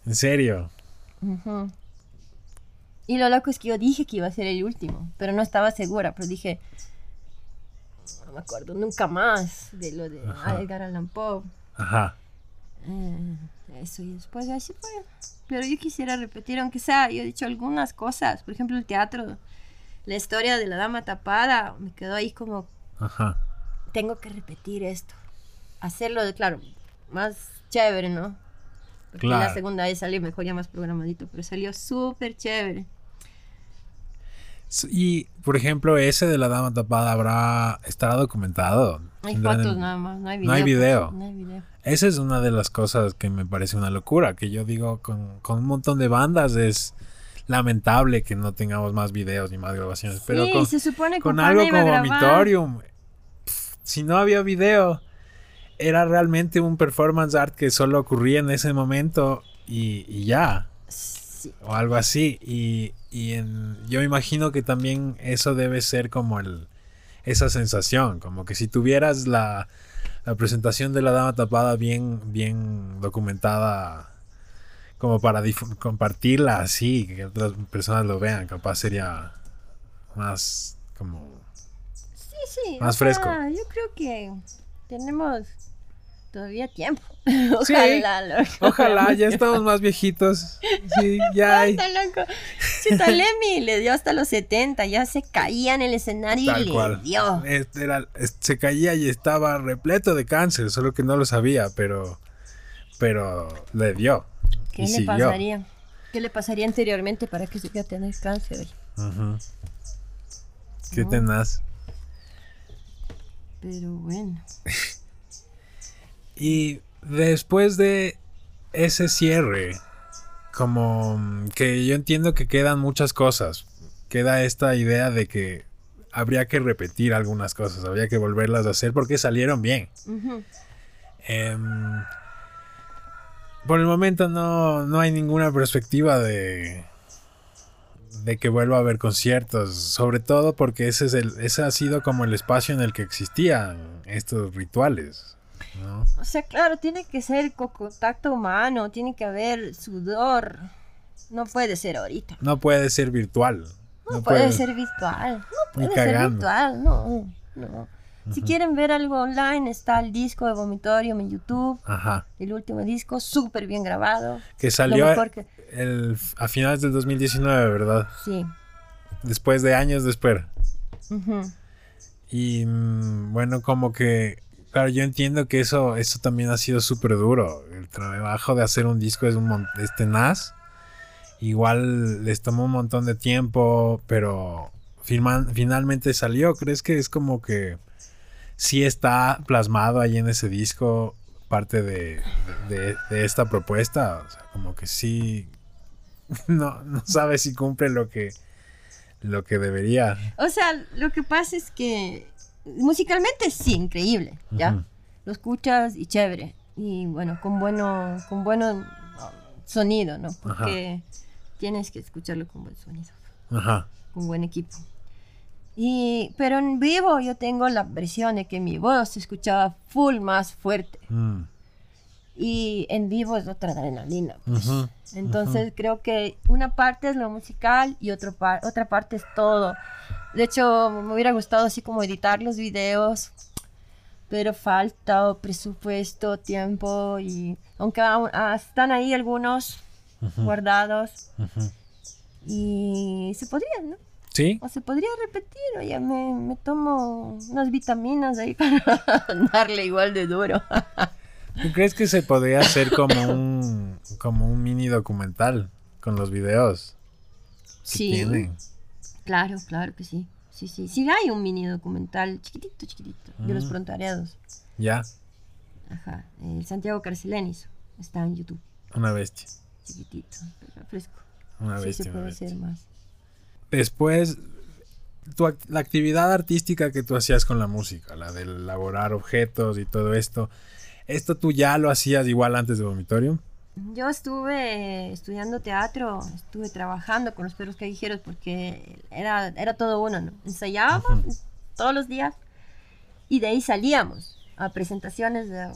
En serio. Ujú. Y lo loco es que yo dije que iba a ser el último, pero no estaba segura, pero dije, no me acuerdo nunca más de lo de Ajá. Edgar Allan Poe. Ajá. Eh, eso y después así fue. Pero yo quisiera repetir, aunque sea, yo he dicho algunas cosas, por ejemplo el teatro, la historia de la dama tapada, me quedó ahí como Ajá. tengo que repetir esto. Hacerlo, de, claro, más chévere, ¿no? Porque Claro. la segunda vez salió mejor, ya más programadito, pero salió súper chévere. Y, por ejemplo, ese de la dama tapada habrá estará documentado. Hay fotos el- nada más, no hay video. No hay pues, video. no hay video. Esa es una de las cosas que me parece una locura, que yo digo con, con un montón de bandas es lamentable que no tengamos más videos ni más grabaciones, pero sí, con, se supone que con algo como. Vomitorium, si no había video, era realmente un performance art que solo ocurría en ese momento y, y ya, Sí, o algo así. Y, y en- yo imagino que también eso debe ser como el esa sensación, como que si tuvieras la, la presentación de la dama tapada bien, bien documentada, como para compartirla así, que otras personas lo vean, capaz sería más como... sí, sí, Más sea, fresco. yo creo que tenemos todavía tiempo. Sí. Ojalá. lo- Ojalá, ya estamos más viejitos. Sí, ya hay. Está loco. Chitalemi le dio hasta los 70, ya se caía en el escenario y le cual. dio. Este era- se caía y estaba repleto de cáncer, solo que no lo sabía, pero, pero le dio. ¿Qué y le siguió. pasaría? ¿Qué le pasaría anteriormente para que se a tener cáncer? Ujú. Qué No. tenaz. Pero bueno. Y después de ese cierre, como que yo entiendo que quedan muchas cosas. Queda esta idea de que habría que repetir algunas cosas, habría que volverlas a hacer porque salieron bien. Em, por el momento no, no hay ninguna perspectiva de, de que vuelva a haber conciertos, sobre todo porque ese es el, ese ha sido como el espacio en el que existían estos rituales. ¿no? O sea, claro, tiene que ser con contacto humano, tiene que haber sudor. No puede ser ahorita. No puede ser virtual. No, puede, ser virtual. No Ni puede ser cagando. virtual. No, no. Si quieren ver algo online, está el disco de Vomitorium en YouTube. Ajá. El último disco, súper bien grabado. Que salió mejor que- el, a finales del 2019, ¿verdad? Sí. Después de años después. Ujú. Y mm, bueno, como que, claro, yo entiendo que eso, eso también ha sido súper duro. El trabajo de hacer un disco es, un es tenaz. Igual les tomó un montón de tiempo, pero firman- finalmente salió. ¿Crees que es como que sí está plasmado ahí en ese disco parte de, de- de esta propuesta? O sea, como que sí, no, no sabe si cumple lo que, lo que debería. O sea, lo que pasa es que musicalmente sí, increíble, ¿ya? Lo escuchas y chévere. Y bueno, con bueno, con bueno sonido, ¿no? Porque tienes que escucharlo con buen sonido, Ajá. con buen equipo. Y, pero en vivo yo tengo la versión de que mi voz se escuchaba full más fuerte. Mm. Y en vivo es otra adrenalina. pues. Ujú, Entonces creo que una parte es lo musical y otro par- otra parte es todo. De hecho, me hubiera gustado así como editar los videos, pero falta presupuesto, tiempo y aunque aún- ah, están ahí algunos guardados ujú. y se podría, ¿no? ¿Sí? O se podría repetir, oye, me, me tomo unas vitaminas ahí para darle igual de duro. ¿Tú crees que se podría hacer como un como un mini documental con los videos que Sí. tienen? Claro, claro que sí. Sí, sí. Sí hay un mini documental chiquitito, chiquitito, de los Mm. prontariados. Ya, Ajá. El Santiago Carcelenis está en YouTube. una bestia, Chiquitito, pero fresco. una sí bestia, se una puede bestia. hacer más. Después tu la actividad artística que tú hacías con la música, la de elaborar objetos y todo esto, esto tú ya lo hacías igual antes de Vomitorium? Yo estuve estudiando teatro, estuve trabajando con los perros callejeros porque era, era todo uno, ¿no? Ensayábamos todos los días y de ahí salíamos a presentaciones de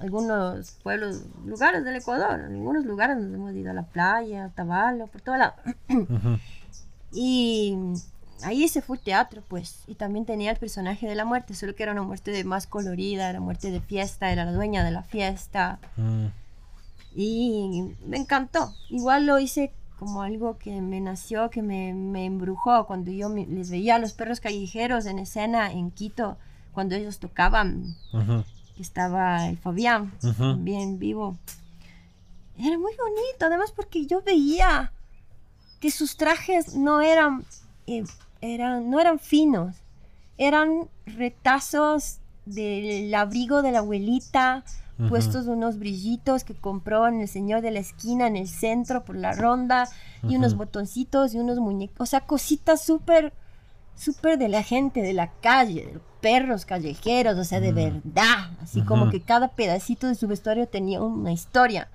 algunos pueblos, lugares del Ecuador, en algunos lugares nos hemos ido a la playa, a Tabalo, por todo lado. Ujú. Y ahí se fue teatro, pues. Y también tenía el personaje de la muerte, solo que era una muerte de más colorida, era muerte de fiesta, era la dueña de la fiesta. Mm, Y me encantó. Igual lo hice como algo que me nació, que me, me embrujó cuando yo me- les veía a los perros callejeros en escena en Quito, cuando ellos tocaban, estaba el Fabián, también vivo. Era muy bonito, además porque yo veía que sus trajes no eran, eh, eran, no eran finos, eran retazos del abrigo de la abuelita, Ujú. puestos unos brillitos que compró en el señor de la esquina, en el centro, por la ronda, y unos botoncitos y unos muñecos, o sea, cositas súper, súper de la gente, de la calle, de los perros callejeros, o sea, de verdad, así como que cada pedacito de su vestuario tenía una historia.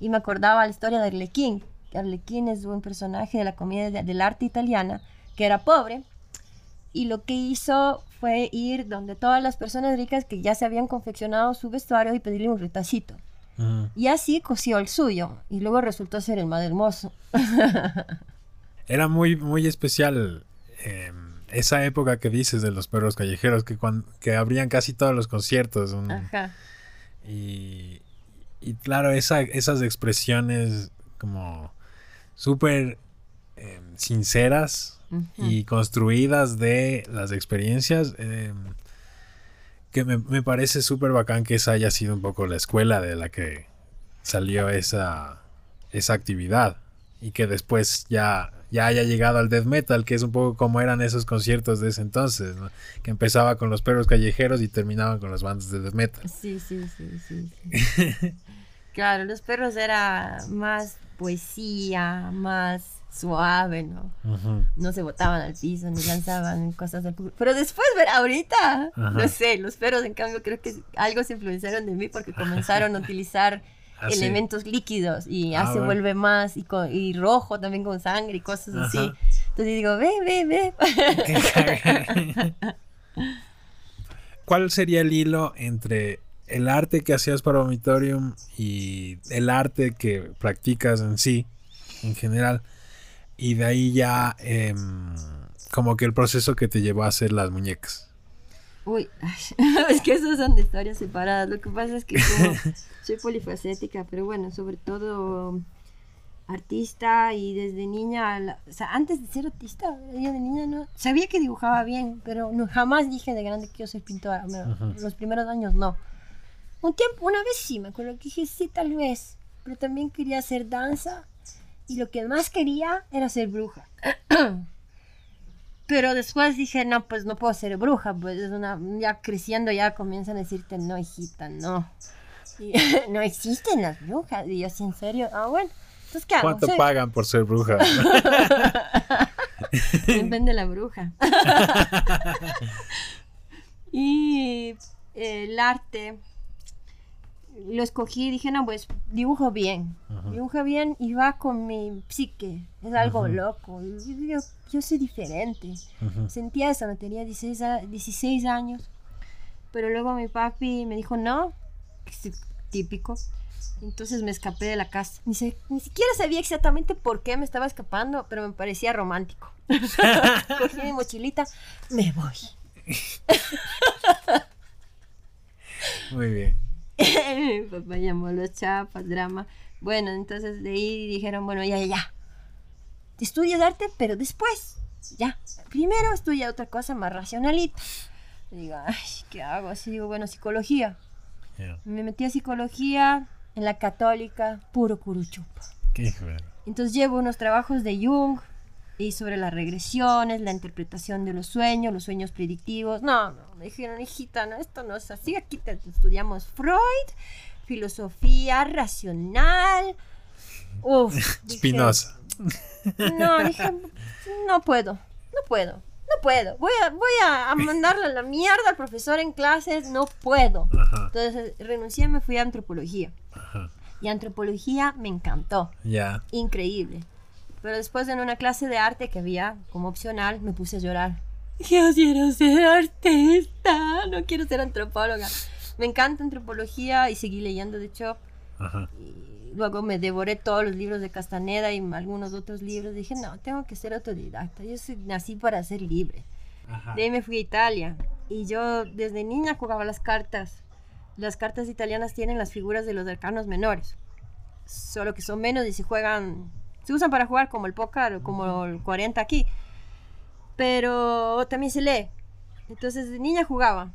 Y me acordaba la historia de Arlequín. Arlequín es un personaje de la comedia de- del arte italiana que era pobre y lo que hizo fue ir donde todas las personas ricas que ya se habían confeccionado su vestuario y pedirle un retacito. Y así cosió el suyo y luego resultó ser el más hermoso. Era muy, muy especial eh, esa época que dices de los perros callejeros, que, que abrían casi todos los conciertos. un- Ajá. y, y claro, esa, esas expresiones como súper eh, sinceras Y construidas de las experiencias, eh, que me, me parece súper bacán que esa haya sido un poco la escuela de la que salió esa, esa actividad y que después ya, ya haya llegado al death metal, que es un poco como eran esos conciertos de ese entonces, ¿no? que empezaba con los perros callejeros y terminaban con las bandas de death metal. Sí, sí, sí, sí. sí. claro, los perros era más poesía, más suave, ¿no? Ujú. no se botaban al piso ni lanzaban cosas al público. Pero después, ver, ahorita, Ajá. no sé, los perros en cambio creo que algo se influenciaron de mí porque comenzaron a utilizar Ah, sí. elementos líquidos y Ah, se vuelve más y, rojo también con sangre y cosas así. Ajá. Entonces digo, ve, ve, ve. ¿Cuál sería el hilo entre el arte que hacías para Vomitorium y el arte que practicas en sí, en general? Y de ahí ya, em, como que el proceso que te llevó a hacer las muñecas. Uy, es que esas son historias separadas. Lo que pasa es que como soy polifacética, pero bueno, sobre todo artista y desde niña, o sea, antes de ser artista, yo de niña no, sabía que dibujaba bien, pero no, jamás dije de grande que yo soy pintora, los primeros años no. Un tiempo, una vez sí, me acuerdo que dije sí, tal vez, pero también quería hacer danza y lo que más quería era ser bruja. pero después dije, no, pues no puedo ser bruja, pues es una, ya creciendo ya comienzan a decirte, no, hijita, no. no existen las brujas. Y yo, así, en serio? Ah, bueno. ¿Cuánto pagan por ser bruja? Depende de la bruja. y el arte lo escogí y dije, no, pues dibujo bien. Dibujo bien y va con mi psique. Es algo loco. Yo, soy diferente. Sentía eso, me tenía 16, 16 años. Pero luego mi papi me dijo, no, típico. Entonces me escapé de la casa. Ni, ni siquiera sabía exactamente por qué me estaba escapando, pero me parecía romántico. Cogí mi mochilita, me voy. Muy bien. mi papá llamó los chapas, drama. Bueno, entonces de ahí dijeron, bueno, ya, ya, ya. Estudias arte, pero después, ya. Primero estudia otra cosa más racionalita. digo, ay, ¿qué hago? Así digo, bueno, psicología. Me metí a psicología, en la católica, puro curuchupa. Qué Entonces llevo unos trabajos de Jung y sobre las regresiones, la interpretación de los sueños, los sueños predictivos. No, no, me dijeron, hijita, no, esto no es así. Aquí te estudiamos Freud, filosofía racional. Uf. Spinoza. No, dije, no puedo, no puedo no puedo. Voy a, voy a, mandarle a la mierda al profesor en clases, no puedo. Entonces renuncié y me fui a antropología. Y antropología me encantó. Ya. Increíble. Pero después en una clase de arte que había como opcional, me puse a llorar. Yo quiero ser artista, no quiero ser antropóloga. Me encanta antropología y seguí leyendo, de hecho. Y luego me devoré todos los libros de Castaneda y algunos otros libros. Dije, no, tengo que ser autodidacta. Yo nací para ser libre. De ahí me fui a Italia. Y yo desde niña jugaba las cartas las cartas italianas tienen las figuras de los arcanos menores. Solo que son menos y se juegan. Se usan para jugar como el póker, como el 40 aquí. Pero también se lee. Entonces de niña jugaba.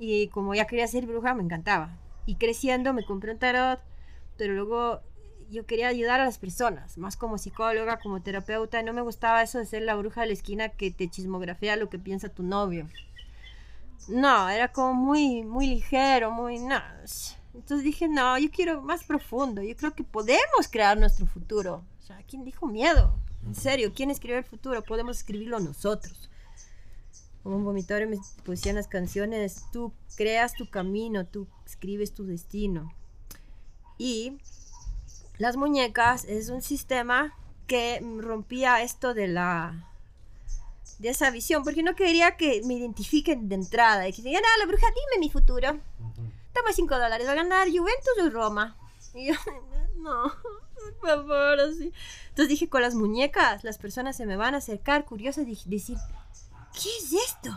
Y como ya quería ser bruja, me encantaba. Y creciendo me compré un tarot. Pero luego yo quería ayudar a las personas, más como psicóloga, como terapeuta. No me gustaba eso de ser la bruja de la esquina que te chismografía lo que piensa tu novio. No, era como muy, muy ligero, muy... nada. Entonces dije, no, yo quiero más profundo. Yo creo que podemos crear nuestro futuro. O sea, ¿quién dijo miedo? En serio, ¿quién escribió el futuro? Podemos escribirlo nosotros. Como un vomitorio me pusieron las canciones, tú creas tu camino, tú escribes tu destino. Y las muñecas es un sistema que rompía esto de la de esa visión, porque no quería que me identifiquen de entrada y que digan, ah, la bruja, dime mi futuro. Toma 5 dólares, va a ganar Juventus o Roma. Y yo, no, favor, así. Entonces dije, con las muñecas, las personas se me van a acercar curiosas y decir, ¿qué es esto?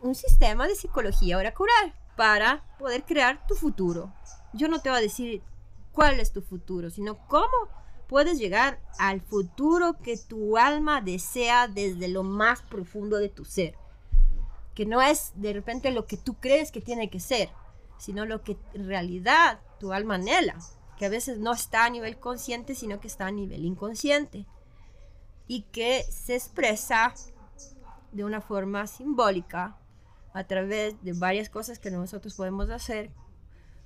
Un sistema de psicología oracular para poder crear tu futuro. Yo no te voy a decir cuál es tu futuro, sino cómo puedes llegar al futuro que tu alma desea desde lo más profundo de tu ser. Que no es de repente lo que tú crees que tiene que ser, sino lo que en realidad tu alma anhela, que a veces no está a nivel consciente, sino que está a nivel inconsciente y que se expresa de una forma simbólica a través de varias cosas que nosotros podemos hacer,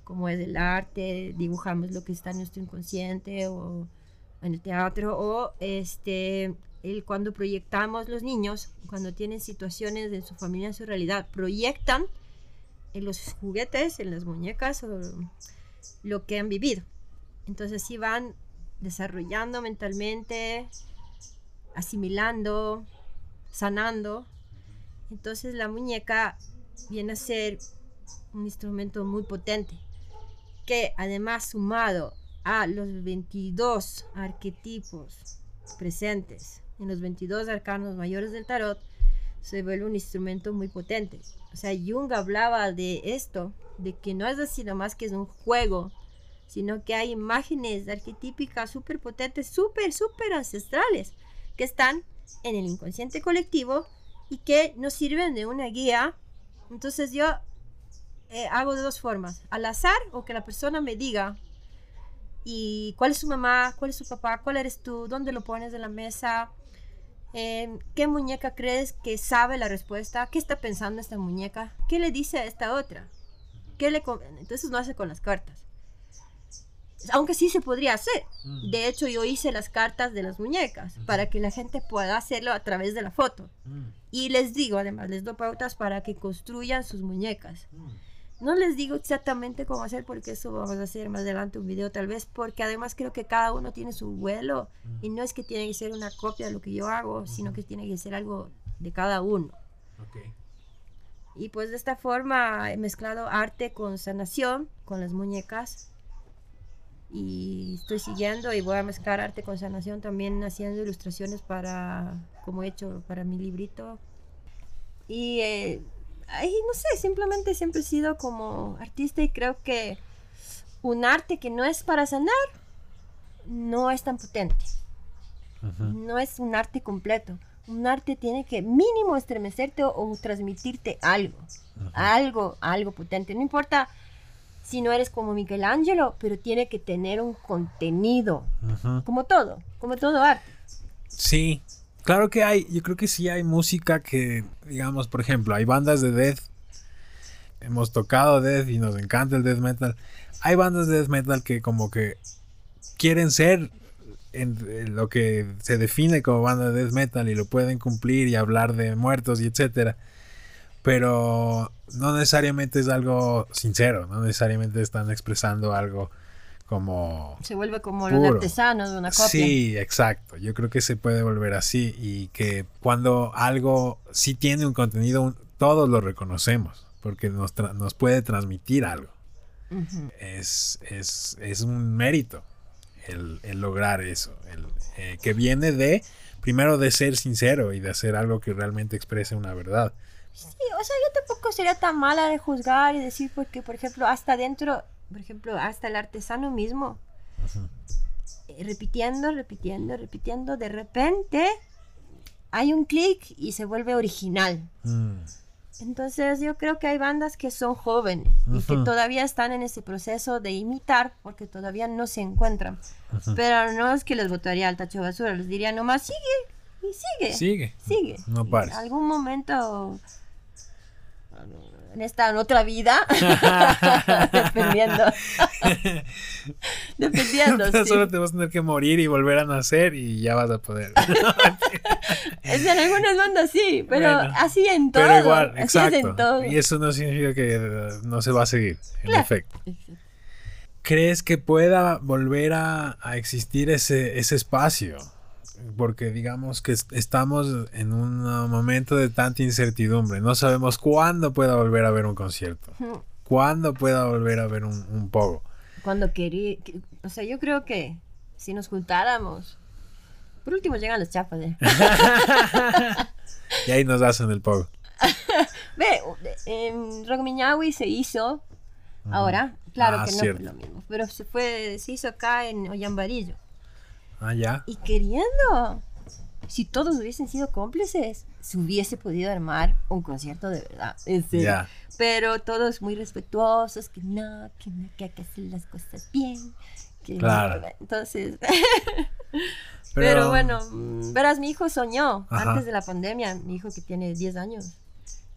como es el arte, dibujamos lo que está en nuestro inconsciente o en el teatro o este el, cuando proyectamos los niños cuando tienen situaciones en su familia en su realidad proyectan en los juguetes en las muñecas o lo que han vivido entonces sí van desarrollando mentalmente asimilando, sanando. Entonces la muñeca viene a ser un instrumento muy potente, que además sumado a los 22 arquetipos presentes en los 22 arcanos mayores del tarot, se vuelve un instrumento muy potente. O sea, Jung hablaba de esto, de que no es así nomás que es un juego, sino que hay imágenes arquetípicas súper potentes, súper, súper ancestrales, que están en el inconsciente colectivo y que nos sirven de una guía. Entonces yo eh, hago de dos formas, al azar o que la persona me diga y cuál es su mamá, cuál es su papá, cuál eres tú, dónde lo pones en la mesa, em, qué muñeca crees que sabe la respuesta, qué está pensando esta muñeca, qué le dice a esta otra, qué le entonces no hace con las cartas. Aunque sí se podría hacer. Mm. De hecho, yo hice las cartas de las muñecas para que la gente pueda hacerlo a través de la foto. Mm, Y les digo, además, les doy pautas para que construyan sus muñecas. mm. No les digo exactamente cómo hacer porque eso vamos a hacer más adelante un video tal vez, porque además creo que cada uno tiene su vuelo y no es que tiene que ser una copia de lo que yo hago, sino que tiene que ser algo de cada uno. Y pues de esta forma he mezclado arte con sanación, con las muñecas. Y estoy siguiendo y voy a mezclar arte con sanación también haciendo ilustraciones para, como he hecho para mi librito. Y eh, ay, no sé, simplemente siempre he sido como artista y creo que un arte que no es para sanar no es tan potente. No es un arte completo. Un arte tiene que mínimo estremecerte o, o transmitirte algo. Algo, algo potente. No importa si no eres como Michelangelo, pero tiene que tener un contenido. Como todo, como todo arte. Sí, claro que hay, yo creo que sí hay música que, digamos, por ejemplo, hay bandas de death. Hemos tocado death y nos encanta el death metal. Hay bandas de death metal que como que quieren ser en lo que se define como banda de death metal y lo pueden cumplir y hablar de muertos y etcétera. Pero no necesariamente es algo sincero, no necesariamente están expresando algo como Se vuelve como Puro. artesanos de una copia. Sí, exacto. Yo creo que se puede volver así y que cuando algo sí tiene un contenido, un- todos lo reconocemos porque nos, tra- nos puede transmitir algo. Es, es, es un mérito el, el lograr eso, el, eh, que viene de, primero, de ser sincero y de hacer algo que realmente exprese una verdad. Sí, o sea, yo tampoco sería tan mala de juzgar y decir porque, por ejemplo, hasta dentro, por ejemplo, hasta el artesano mismo, eh, repitiendo, repitiendo, repitiendo, de repente hay un clic y se vuelve original. Mm, Entonces yo creo que hay bandas que son jóvenes y que todavía están en ese proceso de imitar porque todavía no se encuentran. Pero no es que les botaría al tacho de basura, les diría nomás sigue y sigue. Sigue. Sigue. No pares. En algún momento en esta en otra vida dependiendo dependiendo Pero sí. Solo te vas a tener que morir y volver a nacer y ya vas a poder. Es en algunas bandas sí pero Bueno, así en todo Pero igual, así es en todo Y eso no significa que eh, no se va a seguir, en Claro. efecto. ¿Crees que pueda volver a, a existir ese, ese espacio? Porque digamos que est- estamos en un momento de tanta incertidumbre. No sabemos cuándo pueda volver a haber un concierto. Cuándo pueda volver a haber un, un pogo. cuando quería que- o sea yo creo que si nos juntáramos por último llegan los chapas ¿eh? Y ahí nos hacen el pogo. ve en Rogmiñahui se hizo ahora claro Ah, que no cierto. fue lo mismo pero se fue se hizo acá en Ollambarillo Ah, ya. y queriendo si todos hubiesen sido cómplices se hubiese podido armar un concierto de verdad en serio. Ya. pero todos muy respetuosos que no que no que hay que hacer las cosas bien que no, Claro. entonces Pero, Pero, bueno, mm, verás, mi hijo soñó Ajá. antes de la pandemia, mi hijo que tiene 10 años,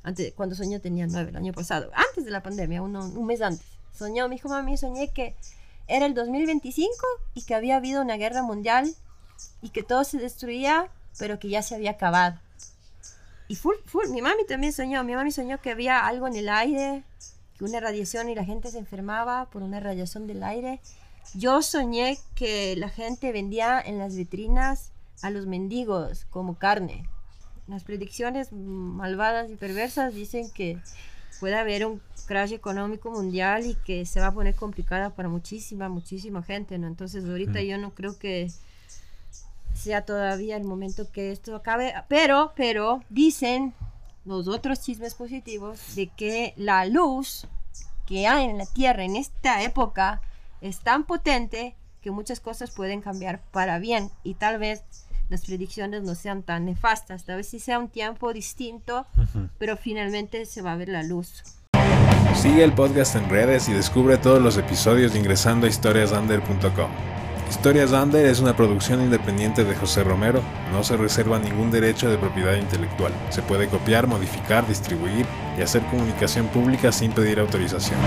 antes, cuando soñó tenía 9 el año pasado, antes de la pandemia, uno, un mes antes, soñó, mi hijo, mami, soñé que era el 2025 y que había habido una guerra mundial y que todo se destruía, pero que ya se había acabado. Y full, full, mi mami también soñó, mi mami soñó que había algo en el aire, que una radiación y la gente se enfermaba por una radiación del aire. Yo soñé que la gente vendía en las vitrinas a los mendigos como carne. Las predicciones malvadas y perversas dicen que puede haber un crash económico mundial y que se va a poner complicada para muchísima, muchísima gente, ¿no? Entonces ahorita yo no creo que sea todavía el momento que esto acabe, pero, pero dicen los otros chismes positivos de que la luz que hay en la Tierra en esta época es tan potente que muchas cosas pueden cambiar para bien y tal vez las predicciones no sean tan nefastas, tal vez sí sea un tiempo distinto, pero finalmente se va a ver la luz. Sigue el podcast en redes y descubre todos los episodios ingresando a historiasander.com. Historias Under es una producción independiente de José Romero. No se reserva ningún derecho de propiedad intelectual. Se puede copiar, modificar, distribuir y hacer comunicación pública sin pedir autorización.